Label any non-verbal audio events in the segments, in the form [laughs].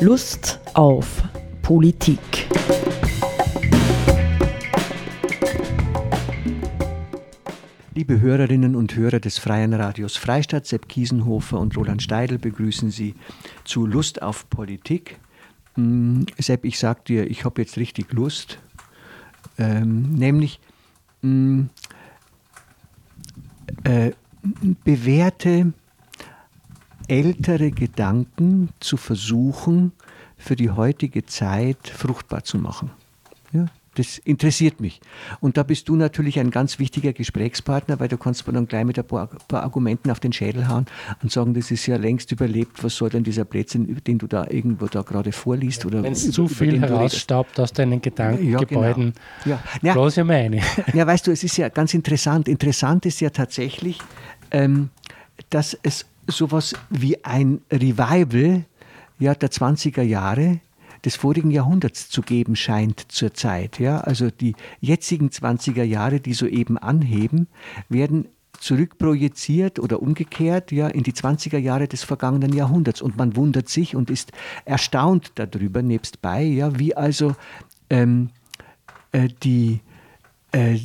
Lust auf Politik. Liebe Hörerinnen und Hörer des Freien Radios Freistadt, Sepp Kiesenhofer und Roland Steidl begrüßen Sie zu Lust auf Politik. Hm, Sepp, ich sag dir, ich habe jetzt richtig Lust. Ähm, nämlich mh, hm, äh, bewährte ältere Gedanken zu versuchen, für die heutige Zeit fruchtbar zu machen. Ja, das interessiert mich. Und da bist du natürlich ein ganz wichtiger Gesprächspartner, weil du kannst mir dann gleich mit ein paar, paar, Argumenten auf den Schädel hauen und sagen, das ist ja längst überlebt, was soll denn dieser Blödsinn, den du da irgendwo da gerade vorliest? Wenn es zu viel herausstaubt aus deinen Gedankengebäuden, ja, genau. ja. bloß ja meine. [laughs] Ja, weißt du, es ist ja ganz interessant. Interessant ist ja tatsächlich, ähm, dass es sowas wie ein Revival ja, der 20er Jahre des vorigen Jahrhunderts zu geben scheint zurzeit. Ja? Also die jetzigen 20er Jahre, die soeben anheben, werden zurückprojiziert oder umgekehrt ja, in die 20er Jahre des vergangenen Jahrhunderts. Und man wundert sich und ist erstaunt darüber, nebstbei, ja, wie also ähm, äh, die, äh,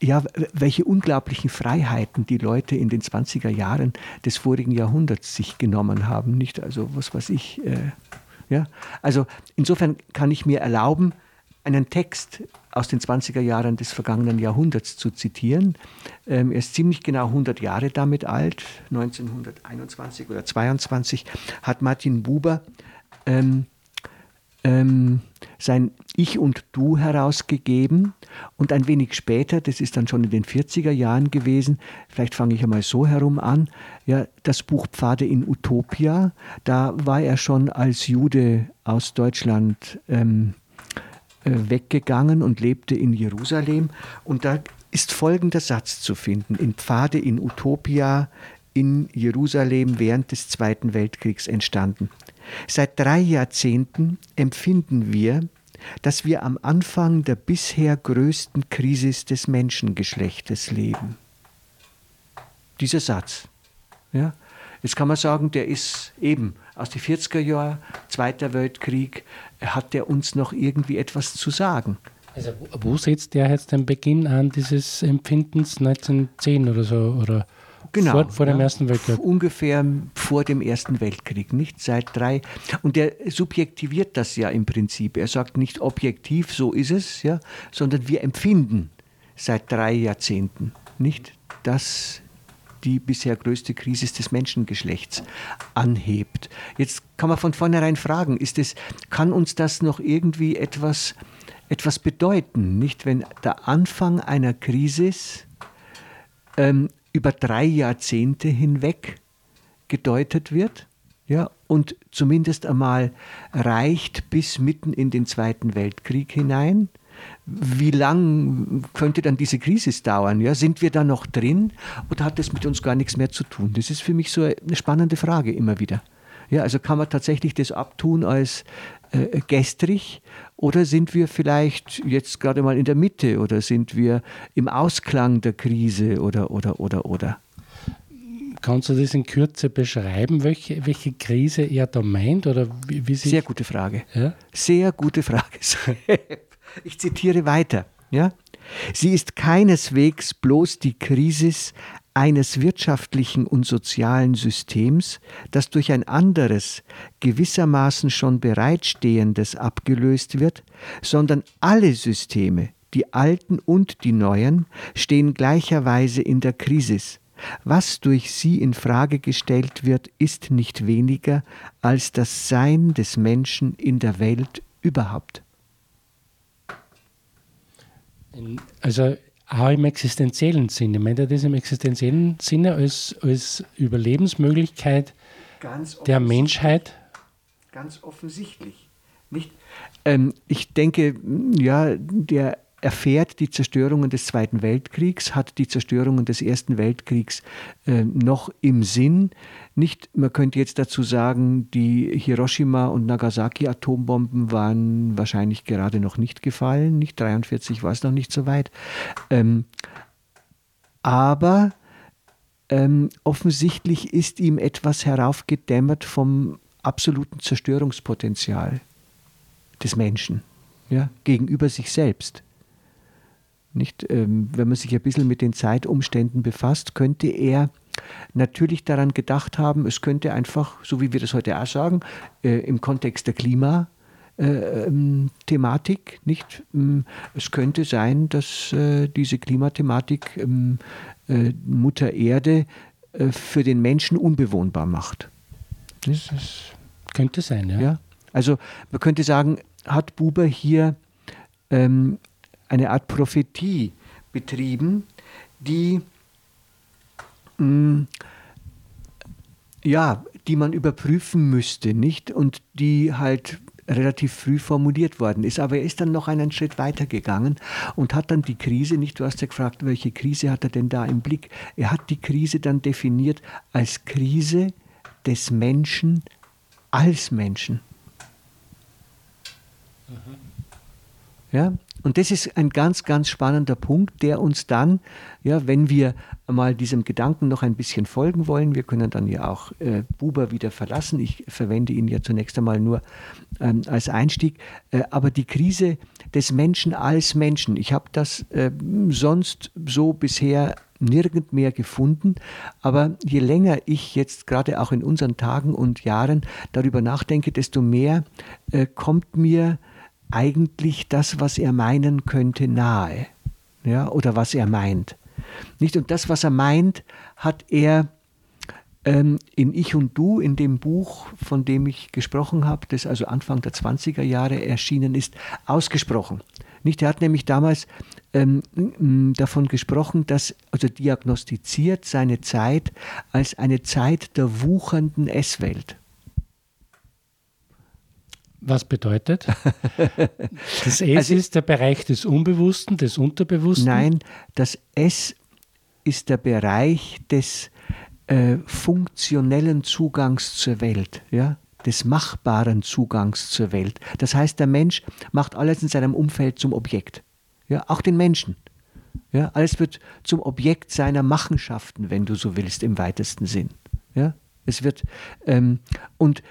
ja, welche unglaublichen Freiheiten die Leute in den 20er Jahren des vorigen Jahrhunderts sich genommen haben. Nicht also, was weiß ich. Äh, ja? Also insofern kann ich mir erlauben, einen Text aus den 20er Jahren des vergangenen Jahrhunderts zu zitieren. Ähm, er ist ziemlich genau 100 Jahre damit alt. 1921 oder 22 hat Martin Buber ähm, ähm, sein Ich und Du herausgegeben. Und ein wenig später, das ist dann schon in den 40er Jahren gewesen, vielleicht fange ich einmal so herum an, ja, das Buch Pfade in Utopia, da war er schon als Jude aus Deutschland ähm, äh, weggegangen und lebte in Jerusalem. Und da ist folgender Satz zu finden, in Pfade in Utopia in Jerusalem während des Zweiten Weltkriegs entstanden. Seit drei Jahrzehnten empfinden wir, dass wir am Anfang der bisher größten Krise des Menschengeschlechtes leben. Dieser Satz. Ja, jetzt kann man sagen, der ist eben aus den 40er Jahren, Zweiter Weltkrieg, hat der uns noch irgendwie etwas zu sagen. Also wo setzt der jetzt den Beginn an dieses Empfindens 1910 oder so? Oder? Genau. Vor, vor dem ja, Ersten Weltkrieg. Ungefähr vor dem Ersten Weltkrieg, nicht seit drei. Und er subjektiviert das ja im Prinzip. Er sagt nicht objektiv, so ist es, ja, sondern wir empfinden seit drei Jahrzehnten nicht, dass die bisher größte Krise des Menschengeschlechts anhebt. Jetzt kann man von vornherein fragen, ist es, kann uns das noch irgendwie etwas, etwas bedeuten, nicht wenn der Anfang einer Krise ähm, über drei Jahrzehnte hinweg gedeutet wird ja, und zumindest einmal reicht bis mitten in den Zweiten Weltkrieg hinein. Wie lang könnte dann diese Krise dauern? Ja? Sind wir da noch drin oder hat das mit uns gar nichts mehr zu tun? Das ist für mich so eine spannende Frage immer wieder. Ja, also kann man tatsächlich das abtun als äh, gestrig oder sind wir vielleicht jetzt gerade mal in der Mitte oder sind wir im Ausklang der Krise oder oder oder oder? Kannst du das in Kürze beschreiben, welche, welche Krise er da meint? Oder wie, wie Sehr gute Frage. Ja? Sehr gute Frage. [laughs] Ich zitiere weiter. Ja? Sie ist keineswegs bloß die Krise eines wirtschaftlichen und sozialen Systems, das durch ein anderes, gewissermaßen schon bereitstehendes abgelöst wird, sondern alle Systeme, die alten und die neuen, stehen gleicherweise in der Krise. Was durch sie in Frage gestellt wird, ist nicht weniger als das Sein des Menschen in der Welt überhaupt. Also auch im existenziellen Sinne. Meint er das im existenziellen Sinne als, als Überlebensmöglichkeit der Menschheit? Ganz offensichtlich. Nicht? Ähm, ich denke, ja, der erfährt die Zerstörungen des Zweiten Weltkriegs, hat die Zerstörungen des Ersten Weltkriegs äh, noch im Sinn. Nicht, man könnte jetzt dazu sagen, die Hiroshima und Nagasaki Atombomben waren wahrscheinlich gerade noch nicht gefallen, nicht 43 war es noch nicht so weit. Ähm, aber ähm, offensichtlich ist ihm etwas heraufgedämmert vom absoluten Zerstörungspotenzial des Menschen ja, gegenüber sich selbst. Nicht, ähm, wenn man sich ein bisschen mit den Zeitumständen befasst, könnte er natürlich daran gedacht haben, es könnte einfach, so wie wir das heute auch sagen, äh, im Kontext der Klima, äh, ähm, Thematik, nicht? Ähm, es könnte sein, dass äh, diese Klimathematik ähm, äh, Mutter Erde äh, für den Menschen unbewohnbar macht. Das, das könnte sein, ja. ja. Also man könnte sagen, hat Buber hier ähm, eine Art Prophetie betrieben, die mh, mm, ja, die man überprüfen müsste, nicht? Und die halt relativ früh formuliert worden ist. Aber er ist dann noch einen Schritt weiter gegangen und hat dann die Krise, nicht du hast ja gefragt, welche Krise hat er denn da im Blick? Er hat die Krise dann definiert als Krise des Menschen als Menschen. Mhm. Ja, und das ist ein ganz, ganz spannender Punkt, der uns dann, ja, wenn wir mal diesem Gedanken noch ein bisschen folgen wollen, wir können dann ja auch äh, Buber wieder verlassen. Ich verwende ihn ja zunächst einmal nur ähm, als Einstieg. Äh, aber die Krise des Menschen als Menschen, ich habe das äh, sonst so bisher nirgend mehr gefunden. Aber je länger ich jetzt gerade auch in unseren Tagen und Jahren darüber nachdenke, desto mehr äh, kommt mir eigentlich das, was er meinen könnte, nahe. Ja, oder was er meint. Nicht? Und das, was er meint, hat er ähm, in Ich und Du, in dem Buch, von dem ich gesprochen habe, das also Anfang der 20er Jahre erschienen ist, ausgesprochen. Nicht? Er hat nämlich damals ähm, davon gesprochen, dass, also diagnostiziert seine Zeit als eine Zeit der wuchernden Esswelt. Was bedeutet? [laughs] Das S also, ist der Bereich des Unbewussten, des Unterbewussten? Nein, das S ist der Bereich des äh, funktionellen Zugangs zur Welt, ja? des machbaren Zugangs zur Welt. Das heißt, der Mensch macht alles in seinem Umfeld zum Objekt. Ja? Auch den Menschen. Ja? Alles wird zum Objekt seiner Machenschaften, wenn du so willst, im weitesten Sinn. Ja? Es wird, ähm, und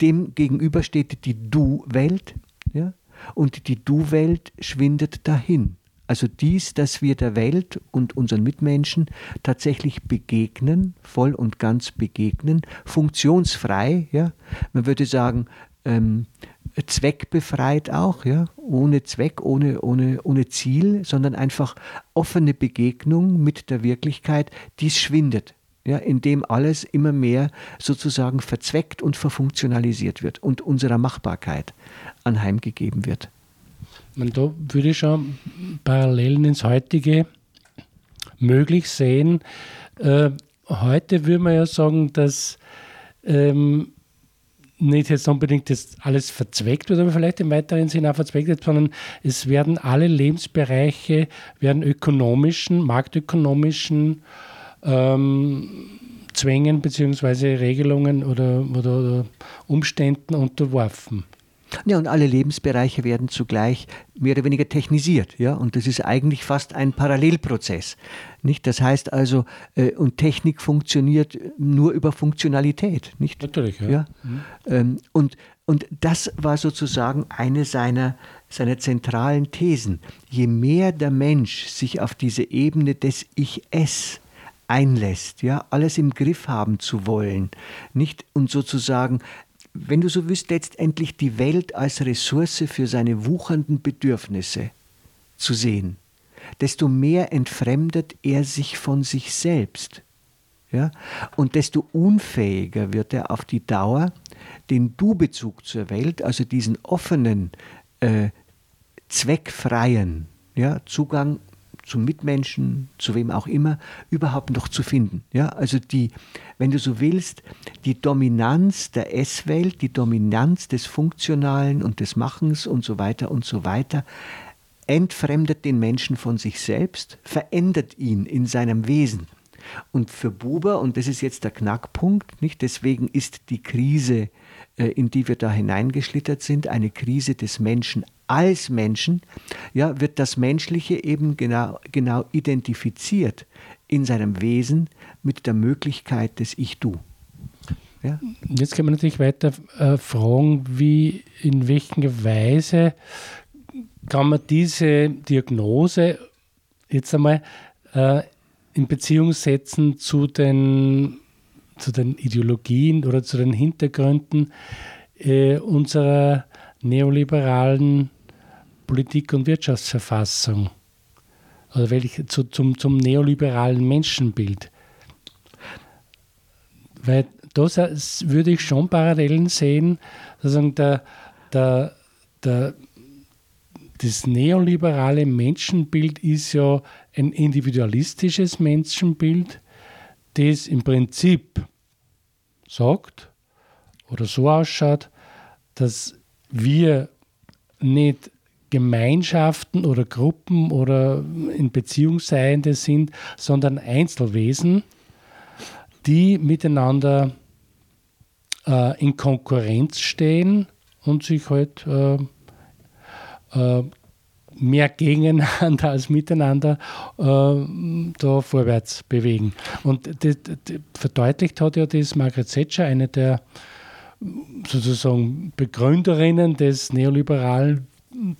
dem gegenüber steht die Du-Welt, ja? und die Du-Welt schwindet dahin. Also dies, dass wir der Welt und unseren Mitmenschen tatsächlich begegnen, voll und ganz begegnen, funktionsfrei, ja. Man würde sagen, ähm, zweckbefreit auch, ja, ohne Zweck, ohne, ohne, ohne Ziel, sondern einfach offene Begegnung mit der Wirklichkeit, dies schwindet ja, in dem alles immer mehr sozusagen verzweckt und verfunktionalisiert wird und unserer Machbarkeit anheimgegeben wird. Man, da würde ich schon Parallelen ins heutige möglich sehen. Äh, heute würde man ja sagen, dass ähm, nicht jetzt unbedingt das alles verzweckt wird, aber vielleicht im weiteren Sinne auch verzweckt wird, sondern es werden alle Lebensbereiche, werden ökonomischen, marktökonomischen ähm, Zwängen bzw. Regelungen oder, oder, oder Umständen unterworfen. Ja, und alle Lebensbereiche werden zugleich mehr oder weniger technisiert, ja, und das ist eigentlich fast ein Parallelprozess, nicht? Das heißt also, äh, und Technik funktioniert nur über Funktionalität, nicht? Natürlich, ja. ja? Mhm. Ähm, und, und das war sozusagen eine seiner, seiner zentralen Thesen. Je mehr der Mensch sich auf diese Ebene des Ich-Es einlässt, ja, alles im Griff haben zu wollen, nicht und sozusagen wenn du so willst, letztendlich die Welt als Ressource für seine wuchernden Bedürfnisse zu sehen, desto mehr entfremdet er sich von sich selbst. Ja? Und desto unfähiger wird er auf die Dauer, den Du-Bezug zur Welt, also diesen offenen, äh, zweckfreien ja, Zugang zum Mitmenschen, zu wem auch immer, überhaupt noch zu finden. Ja, also die, wenn du so willst, die Dominanz der S-Welt, die Dominanz des Funktionalen und des Machens und so weiter und so weiter, entfremdet den Menschen von sich selbst, verändert ihn in seinem Wesen. Und für Buber, und das ist jetzt der Knackpunkt, nicht deswegen ist die Krise, in die wir da hineingeschlittert sind, eine Krise des Menschen als Menschen, ja, wird das Menschliche eben genau, genau identifiziert in seinem Wesen mit der Möglichkeit des Ich-Du. Ja? Jetzt kann man natürlich weiter äh, fragen, wie, in welcher Weise kann man diese Diagnose jetzt einmal äh, in Beziehung setzen zu den, zu den Ideologien oder zu den Hintergründen äh, unserer neoliberalen Politik- und Wirtschaftsverfassung? Oder welche, zu, zum, zum neoliberalen Menschenbild? Weil da würde ich schon Parallelen sehen, sozusagen der, der, der, das neoliberale Menschenbild ist ja ein individualistisches Menschenbild, das im Prinzip sagt oder so ausschaut, dass wir nicht Gemeinschaften oder Gruppen oder in Beziehung Seiende sind, sondern Einzelwesen, die miteinander äh, in Konkurrenz stehen und sich halt äh, äh, mehr gegeneinander [laughs] als miteinander äh, da vorwärts bewegen. Und das, das verdeutlicht hat ja das Margaret Thatcher, eine der sozusagen Begründerinnen des neoliberalen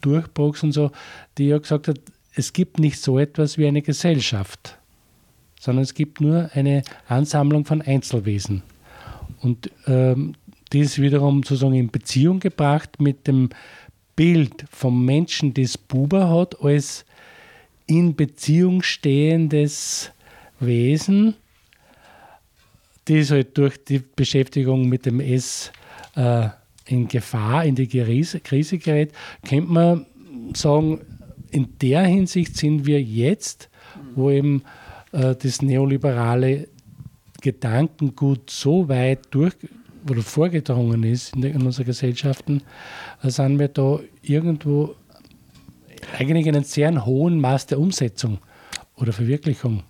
Durchbruchs und so, die ja gesagt hat, es gibt nicht so etwas wie eine Gesellschaft, sondern es gibt nur eine Ansammlung von Einzelwesen. Und ähm, dies wiederum sozusagen in Beziehung gebracht mit dem Bild vom Menschen, das Buber hat, als in Beziehung stehendes Wesen, das halt durch die Beschäftigung mit dem S äh, in Gefahr, in die Krise, Krise gerät, könnte man sagen, in der Hinsicht sind wir jetzt, wo eben äh, das neoliberale Gedankengut so weit durch oder vorgedrungen ist in, in unseren Gesellschaften, sind wir da irgendwo eigentlich in einem sehr hohen Maß der Umsetzung oder Verwirklichung.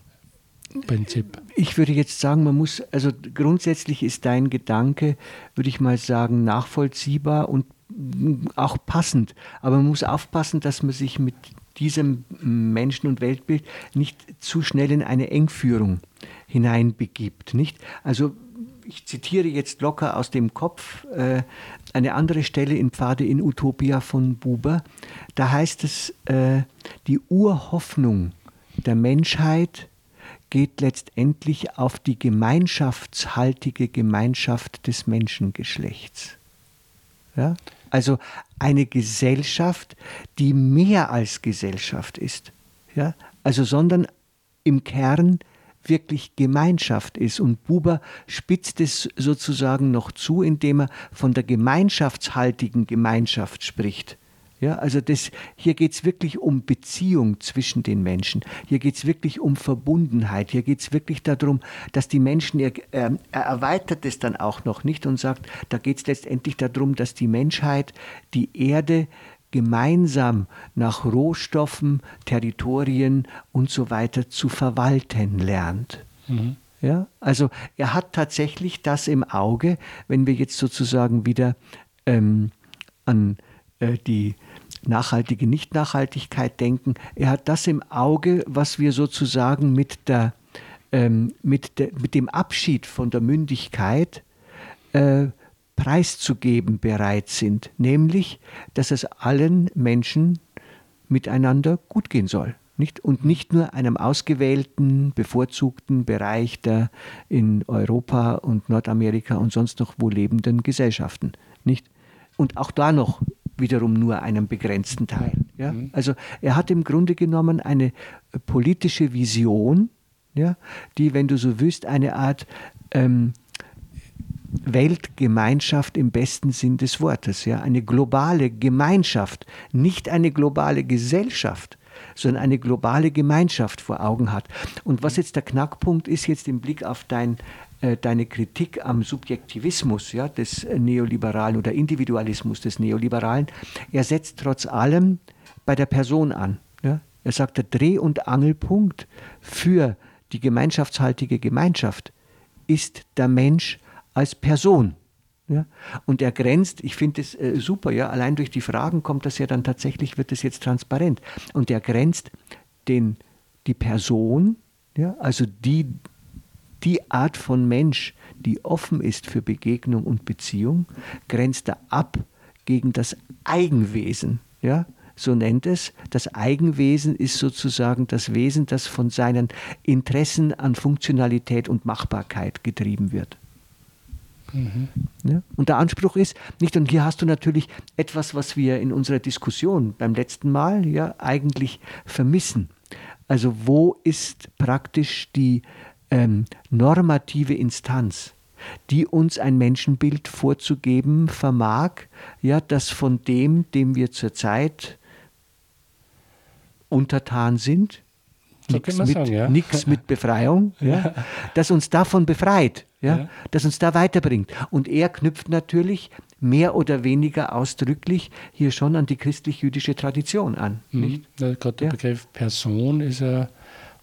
Prinzip. Ich würde jetzt sagen, man muss, also grundsätzlich ist dein Gedanke, würde ich mal sagen, nachvollziehbar und auch passend. Aber man muss aufpassen, dass man sich mit diesem Menschen- und Weltbild nicht zu schnell in eine Engführung hineinbegibt. Nicht? Also ich zitiere jetzt locker aus dem Kopf äh, eine andere Stelle in Pfade in Utopia von Buber. Da heißt es, äh, die Urhoffnung der Menschheit geht letztendlich auf die gemeinschaftshaltige Gemeinschaft des Menschengeschlechts. Ja? Also eine Gesellschaft, die mehr als Gesellschaft ist. Ja? Also sondern im Kern wirklich Gemeinschaft ist. Und Buber spitzt es sozusagen noch zu, indem er von der gemeinschaftshaltigen Gemeinschaft spricht. Ja, also das, hier geht es wirklich um Beziehung zwischen den Menschen. Hier geht es wirklich um Verbundenheit. Hier geht es wirklich darum, dass die Menschen, er, er erweitert es dann auch noch nicht und sagt, da geht es letztendlich darum, dass die Menschheit die Erde gemeinsam nach Rohstoffen, Territorien und so weiter zu verwalten lernt. Mhm. Ja, also er hat tatsächlich das im Auge, wenn wir jetzt sozusagen wieder ähm, an äh, die nachhaltige Nichtnachhaltigkeit denken. Er hat das im Auge, was wir sozusagen mit, der, ähm, mit, der, mit dem Abschied von der Mündigkeit äh, preiszugeben bereit sind, nämlich, dass es allen Menschen miteinander gut gehen soll. Nicht? Und nicht nur einem ausgewählten, bevorzugten Bereich der in Europa und Nordamerika und sonst noch wo lebenden Gesellschaften. Nicht? Und auch da noch wiederum nur einem begrenzten Teil. Ja? Mhm. Also er hat im Grunde genommen eine politische Vision, ja, die, wenn du so willst, eine Art ähm, Weltgemeinschaft im besten Sinn des Wortes, ja, eine globale Gemeinschaft, nicht eine globale Gesellschaft, sondern eine globale Gemeinschaft vor Augen hat. Und was jetzt der Knackpunkt ist, jetzt im Blick auf dein äh, deine Kritik am Subjektivismus ja, des Neoliberalen oder Individualismus des Neoliberalen, er setzt trotz allem bei der Person an. Ja. Er sagt, der Dreh- und Angelpunkt für die gemeinschaftshaltige Gemeinschaft ist der Mensch als Person. Ja? Und er grenzt, ich finde es äh, super, ja, allein durch die Fragen kommt das ja dann tatsächlich, wird es jetzt transparent. Und er grenzt den, die Person, ja, also die die Art von Mensch, die offen ist für Begegnung und Beziehung, grenzt er ab gegen das Eigenwesen. Ja? So nennt es. Das Eigenwesen ist sozusagen das Wesen, das von seinen Interessen an Funktionalität und Machbarkeit getrieben wird. Mhm. Ja? Und der Anspruch ist, nicht, und hier hast du natürlich etwas, was wir in unserer Diskussion beim letzten Mal ja eigentlich vermissen. Also wo ist praktisch die ähm, normative Instanz, die uns ein Menschenbild vorzugeben vermag, ja, das von dem, dem wir zurzeit untertan sind, so nichts mit, ja. mit [laughs] Befreiung, ja, das uns davon befreit, ja, ja, das uns da weiterbringt. Und er knüpft natürlich mehr oder weniger ausdrücklich hier schon an die christlich-jüdische Tradition an. Mhm. Nicht? Gerade der Begriff Person ist ja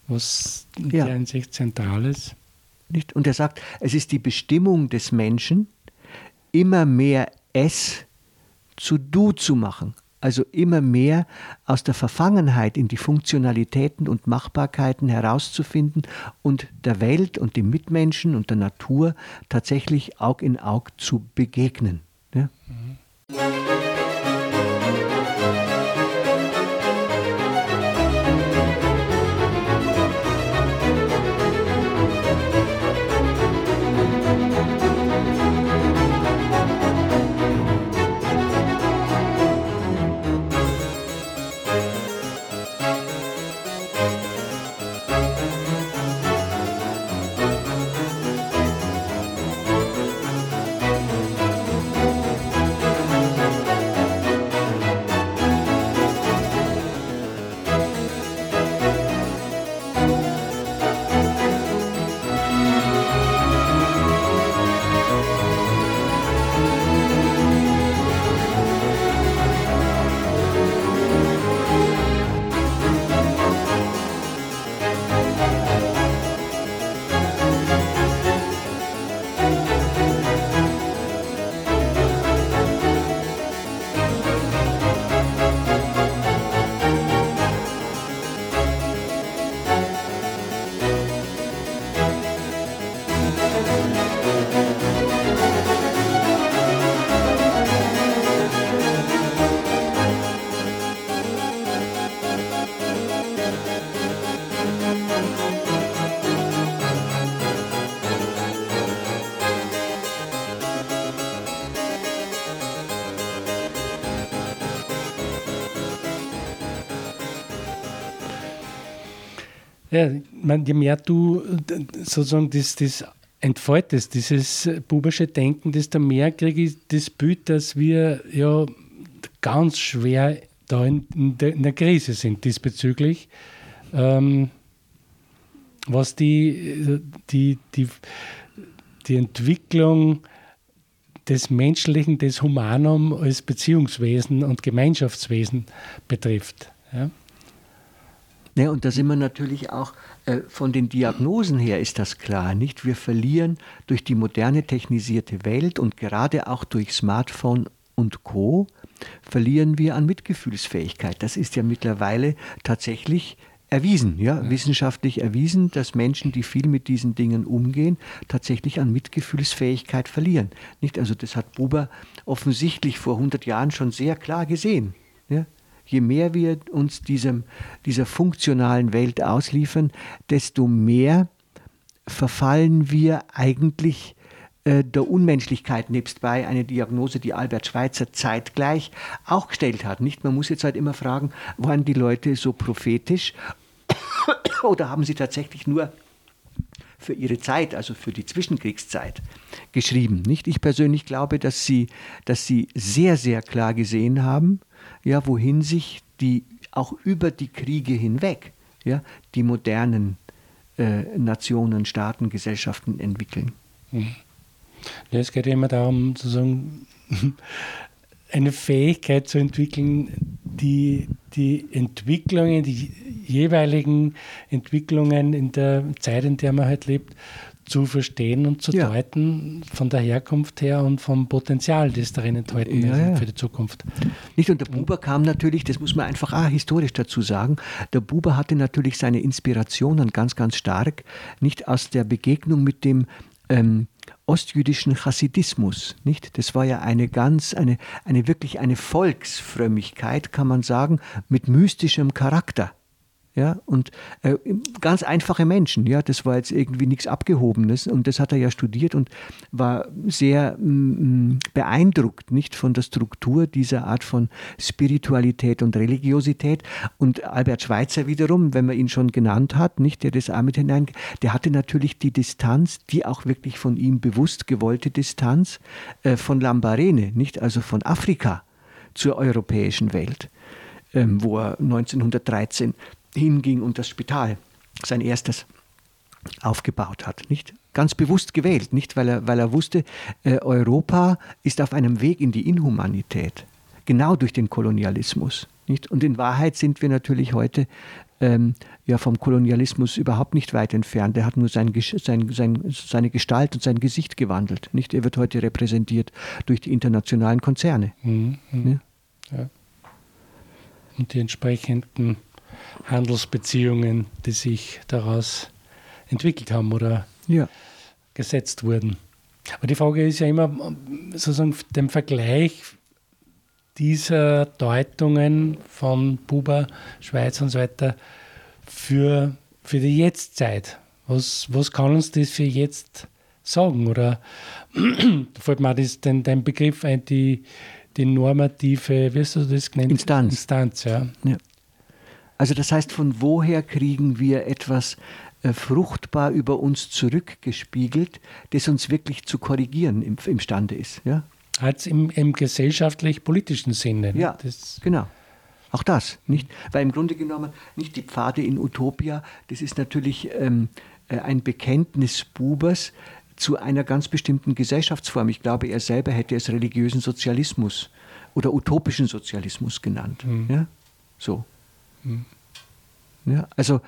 was in ja. der Hinsicht Zentrales. Nicht? Und er sagt, es ist die Bestimmung des Menschen, immer mehr es zu du zu machen. Also immer mehr aus der Verfangenheit in die Funktionalitäten und Machbarkeiten herauszufinden und der Welt und dem Mitmenschen und der Natur tatsächlich Aug in Aug zu begegnen. Ja? Mhm. Ja, man, je mehr du sozusagen das, das entfaltest, dieses bubische Denken, desto mehr kriege ich das Bild, dass wir ja ganz schwer da in, der, in der, Krise sind diesbezüglich. Ähm, was die, die, die, die Entwicklung des Menschlichen, des Humanum als Beziehungswesen und Gemeinschaftswesen betrifft. Ja? Ne, und da sind wir natürlich auch äh, von den Diagnosen her ist das klar, nicht? Wir verlieren durch die moderne technisierte Welt und gerade auch durch Smartphone und Co. verlieren wir an Mitgefühlsfähigkeit. Das ist ja mittlerweile tatsächlich erwiesen, ja, ja, wissenschaftlich erwiesen, dass Menschen, die viel mit diesen Dingen umgehen, tatsächlich an Mitgefühlsfähigkeit verlieren. Nicht? Also das hat Buber offensichtlich vor 100 Jahren schon sehr klar gesehen. Ja? Je mehr wir uns diesem, dieser funktionalen Welt ausliefern, desto mehr verfallen wir eigentlich äh, der Unmenschlichkeit nebstbei eine Diagnose, die Albert Schweitzer zeitgleich auch gestellt hat. Nicht? Man muss jetzt halt immer fragen, waren die Leute so prophetisch [coughs] oder haben sie tatsächlich nur für ihre Zeit, also für die Zwischenkriegszeit, geschrieben. Nicht? Ich persönlich glaube, dass sie, dass sie sehr, sehr klar gesehen haben, ja, wohin sich die auch über die Kriege hinweg ja, die modernen äh, Nationen, Staaten, Gesellschaften entwickeln. Mhm. Es geht immer darum, sozusagen [laughs] eine Fähigkeit zu entwickeln, die, die Entwicklungen, die jeweiligen Entwicklungen in der Zeit, in der man halt lebt, zu verstehen und zu ja. deuten von der Herkunft her und vom Potenzial, das darin enthalten ja, ist ja. für die Zukunft. Nicht und der Buber kam natürlich, das muss man einfach auch historisch dazu sagen, der Buber hatte natürlich seine Inspirationen ganz, ganz stark, nicht aus der Begegnung mit dem ähm, ostjüdischen Chassidismus, nicht? Das war ja eine ganz, eine, eine wirklich eine Volksfrömmigkeit, kann man sagen, mit mystischem Charakter. Ja, und äh, ganz einfache Menschen, ja, das war jetzt irgendwie nichts Abgehobenes und das hat er ja studiert und war sehr mm, mm, beeindruckt, nicht von der Struktur dieser Art von Spiritualität und Religiosität. Und Albert Schweitzer wiederum, wenn man ihn schon genannt hat, nicht, der das auch mit hinein, der hatte natürlich die Distanz, die auch wirklich von ihm bewusst gewollte Distanz äh, von Lambarene, nicht, also von Afrika zur europäischen Welt, ähm, wo er 1913 hinging und das Spital, sein erstes, aufgebaut hat. Nicht? Ganz bewusst gewählt, nicht? Weil, er, weil er wusste, äh, Europa ist auf einem Weg in die Inhumanität, genau durch den Kolonialismus. Nicht? Und in Wahrheit sind wir natürlich heute ähm, ja, vom Kolonialismus überhaupt nicht weit entfernt. Er hat nur sein, sein, sein, seine Gestalt und sein Gesicht gewandelt. Nicht? Er wird heute repräsentiert durch die internationalen Konzerne. Mhm, ja? Ja. Und die entsprechenden Handelsbeziehungen, die sich daraus entwickelt haben oder ja. gesetzt wurden. Aber die Frage ist ja immer sozusagen den Vergleich dieser Deutungen von Buber, Schweiz und so weiter für, für die Jetztzeit. Was, was kann uns das für jetzt sagen? Oder [clears throat] da fällt mir das, den, den Begriff ein, die, die normative, wie hast du das genannt? Instanz. Instanz, ja. ja. Also das heißt, von woher kriegen wir etwas äh, fruchtbar über uns zurückgespiegelt, das uns wirklich zu korrigieren im, imstande ist? Ja? Als im, im gesellschaftlich-politischen Sinne. Ne? Ja, das genau. Auch das, nicht? Weil im Grunde genommen nicht die Pfade in Utopia, das ist natürlich ähm, äh, ein Bekenntnis Bubers zu einer ganz bestimmten Gesellschaftsform. Ich glaube, er selber hätte es religiösen Sozialismus oder utopischen Sozialismus genannt. Mhm. Ja? So. Mhm. Ja, also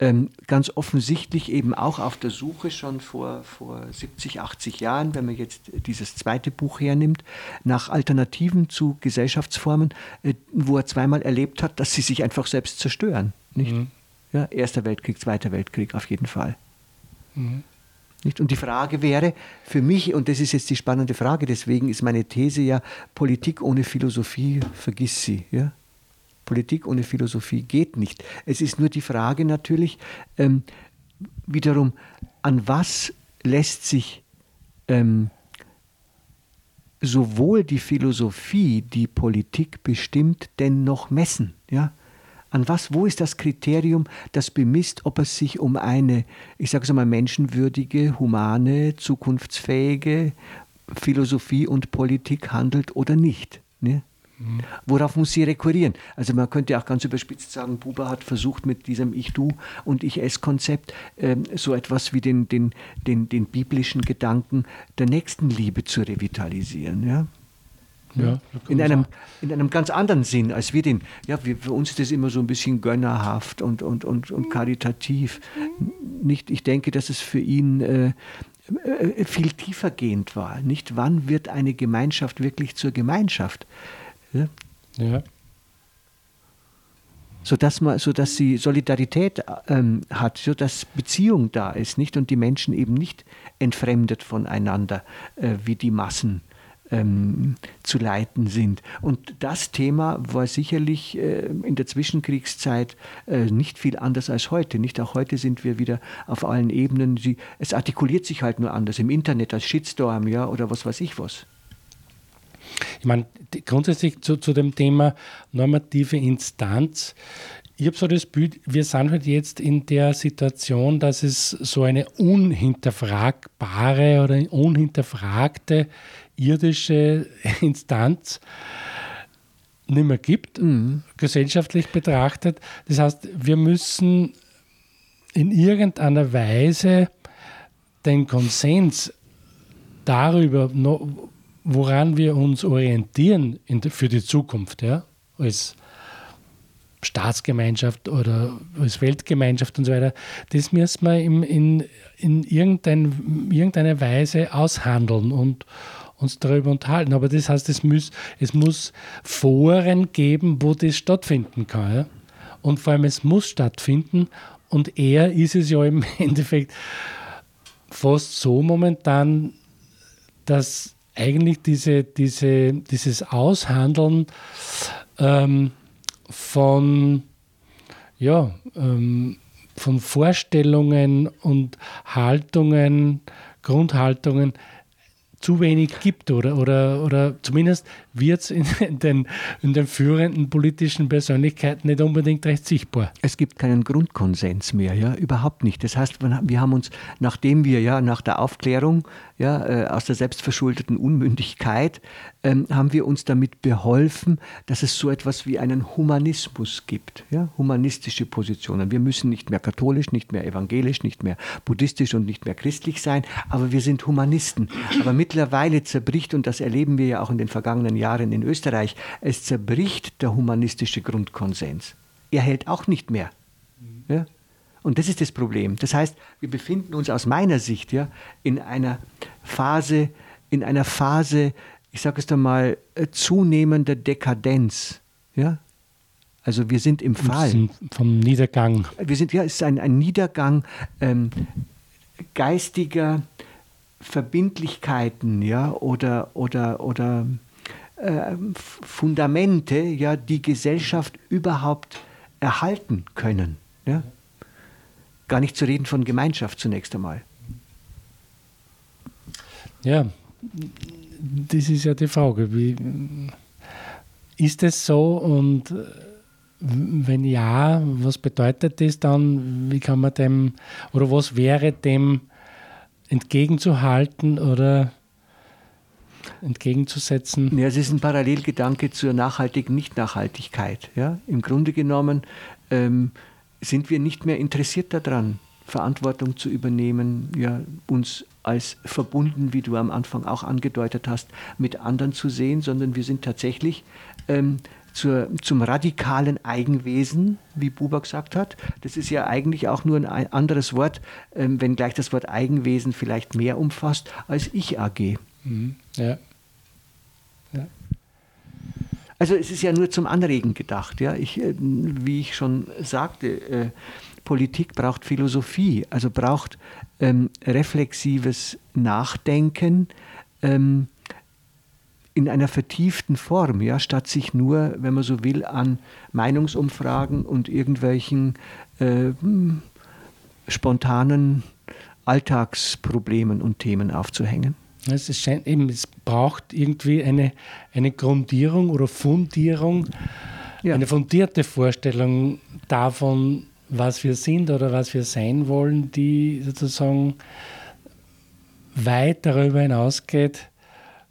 ähm, ganz offensichtlich eben auch auf der Suche schon vor, vor 70, 80 Jahren, wenn man jetzt dieses zweite Buch hernimmt, nach Alternativen zu Gesellschaftsformen, äh, wo er zweimal erlebt hat, dass sie sich einfach selbst zerstören. Nicht? Mhm. Ja, Erster Weltkrieg, Zweiter Weltkrieg auf jeden Fall. Mhm. Nicht? Und die Frage wäre für mich, und das ist jetzt die spannende Frage, deswegen ist meine These ja, Politik ohne Philosophie, vergiss sie. Ja? Politik ohne Philosophie geht nicht. Es ist nur die Frage natürlich ähm, wiederum, an was lässt sich ähm, sowohl die Philosophie, die Politik bestimmt, denn noch messen? Ja? An was, wo ist das Kriterium, das bemisst, ob es sich um eine, ich sage es einmal, menschenwürdige, humane, zukunftsfähige Philosophie und Politik handelt oder nicht? Ne? Worauf muss sie rekurrieren? Also man könnte auch ganz überspitzt sagen, Buber hat versucht mit diesem Ich-Du und Ich-Es-Konzept äh, so etwas wie den, den, den, den biblischen Gedanken der Nächstenliebe zu revitalisieren. Ja? Ja, in, einem, in einem ganz anderen Sinn, als wir den, ja, wir, für uns ist das immer so ein bisschen gönnerhaft und, und, und, und karitativ. Nicht, ich denke, dass es für ihn äh, äh viel tiefergehend war. Nicht, wann wird eine Gemeinschaft wirklich zur Gemeinschaft? Ja. ja. Sodass, man, sodass sie Solidarität ähm, hat, sodass Beziehung da ist, nicht? Und die Menschen eben nicht entfremdet voneinander, äh, wie die Massen ähm, zu leiten sind. Und das Thema war sicherlich äh, in der Zwischenkriegszeit äh, nicht viel anders als heute. Nicht auch heute sind wir wieder auf allen Ebenen. Sie, es artikuliert sich halt nur anders im Internet als Shitstorm, ja, oder was weiß ich was. Ich meine, grundsätzlich zu, zu dem Thema normative Instanz. Ich habe so das Bild, wir sind halt jetzt in der Situation, dass es so eine unhinterfragbare oder unhinterfragte irdische [laughs] Instanz nicht mehr gibt, mhm. gesellschaftlich betrachtet. Das heißt, wir müssen in irgendeiner Weise den Konsens darüber, woran wir uns orientieren der, für die Zukunft, ja, als Staatsgemeinschaft oder als Weltgemeinschaft und so weiter, das müssen wir in, in, in irgendein, irgendeiner Weise aushandeln und uns darüber unterhalten. Aber das heißt, es muss, es muss Foren geben, wo das stattfinden kann. Ja? Und vor allem, es muss stattfinden. Und eher ist es ja im [laughs] Endeffekt fast so momentan, dass eigentlich diese, diese, dieses Aushandeln ähm, von, ja, ähm, von Vorstellungen und Haltungen, Grundhaltungen zu wenig gibt oder, oder, oder zumindest wird es in, den, in den führenden politischen Persönlichkeiten nicht unbedingt recht sichtbar. Es gibt keinen Grundkonsens mehr, ja, überhaupt nicht. Das heißt, wir haben uns, nachdem wir ja nach der Aufklärung ja, äh, aus der selbstverschuldeten Unmündigkeit, ähm, haben wir uns damit beholfen, dass es so etwas wie einen Humanismus gibt, ja, humanistische Positionen. Wir müssen nicht mehr katholisch, nicht mehr evangelisch, nicht mehr buddhistisch und nicht mehr christlich sein, aber wir sind Humanisten. Aber mittlerweile zerbricht, und das erleben wir ja auch in den vergangenen Jahren in Österreich, es zerbricht der humanistische Grundkonsens. Er hält auch nicht mehr. Ja? Und das ist das Problem. Das heißt, wir befinden uns aus meiner Sicht ja, in einer Phase, in einer Phase, ich sage es einmal, äh, zunehmender Dekadenz. Ja? Also wir sind im Fall. Vom Niedergang. Wir sind, ja, es ist ein, ein Niedergang ähm, geistiger Verbindlichkeiten, ja, oder, oder, oder äh, Fundamente, ja, die Gesellschaft überhaupt erhalten können. Ja? Gar nicht zu reden von Gemeinschaft zunächst einmal. Ja, das ist ja die Frage. Wie, ist es so und wenn ja, was bedeutet das dann? Wie kann man dem oder was wäre dem entgegenzuhalten oder entgegenzusetzen? Ja, es ist ein Parallelgedanke zur nachhaltigen Nicht-Nachhaltigkeit. Ja? Im Grunde genommen ähm, sind wir nicht mehr interessiert daran, Verantwortung zu übernehmen, ja, uns als verbunden, wie du am Anfang auch angedeutet hast, mit anderen zu sehen, sondern wir sind tatsächlich ähm, zur, zum radikalen Eigenwesen, wie Buber gesagt hat. Das ist ja eigentlich auch nur ein anderes Wort, ähm, wenngleich das Wort Eigenwesen vielleicht mehr umfasst als Ich-AG. Mhm. Ja. Also es ist ja nur zum Anregen gedacht. Ja? Ich, äh, wie ich schon sagte, äh, Politik braucht Philosophie, also braucht ähm, reflexives Nachdenken. Ähm, in einer vertieften Form, ja, statt sich nur, wenn man so will, an Meinungsumfragen und irgendwelchen äh, hm, spontanen Alltagsproblemen und Themen aufzuhängen. Es, scheint eben, es braucht irgendwie eine, eine Grundierung oder Fundierung, ja. eine fundierte Vorstellung davon, was wir sind oder was wir sein wollen, die sozusagen weit darüber hinausgeht,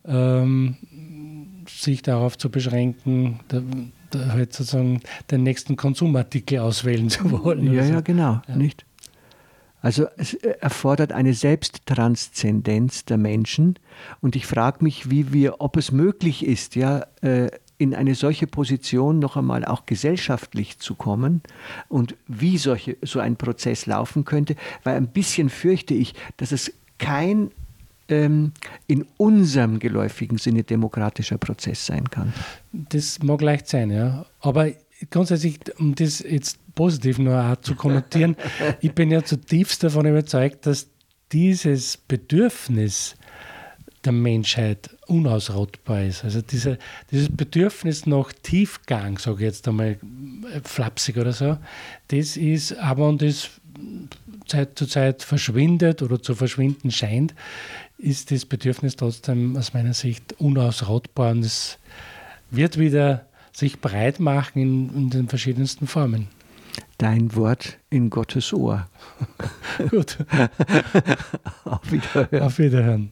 ähm, sich darauf zu beschränken, da, da halt sozusagen den nächsten Konsumartikel auswählen zu wollen. Ja, so. ja, genau, ja. nicht? Also es erfordert eine Selbsttranszendenz der Menschen und ich frage mich, wie wir, ob es möglich ist, ja, äh, in eine solche Position noch einmal auch gesellschaftlich zu kommen und wie solche, so ein Prozess laufen könnte, weil ein bisschen fürchte ich, dass es kein ähm, in unserem geläufigen Sinne demokratischer Prozess sein kann. Das mag leicht sein, ja. Aber grundsätzlich, um das jetzt positiv nur auch zu kommentieren, [laughs] ich bin ja zutiefst davon überzeugt, dass dieses Bedürfnis der Menschheit unausrottbar ist. Also diese, dieses Bedürfnis nach Tiefgang, sage ich jetzt einmal flapsig oder so, das ist aber und das Zeit zu Zeit verschwindet oder zu verschwinden scheint, ist das Bedürfnis trotzdem aus meiner Sicht unausrottbar und es wird wieder sich breit machen in, in den verschiedensten Formen. Dein Wort in Gottes Ohr. [laughs] Gut. [laughs] Auf Wiederhören. Auf Wiederhören.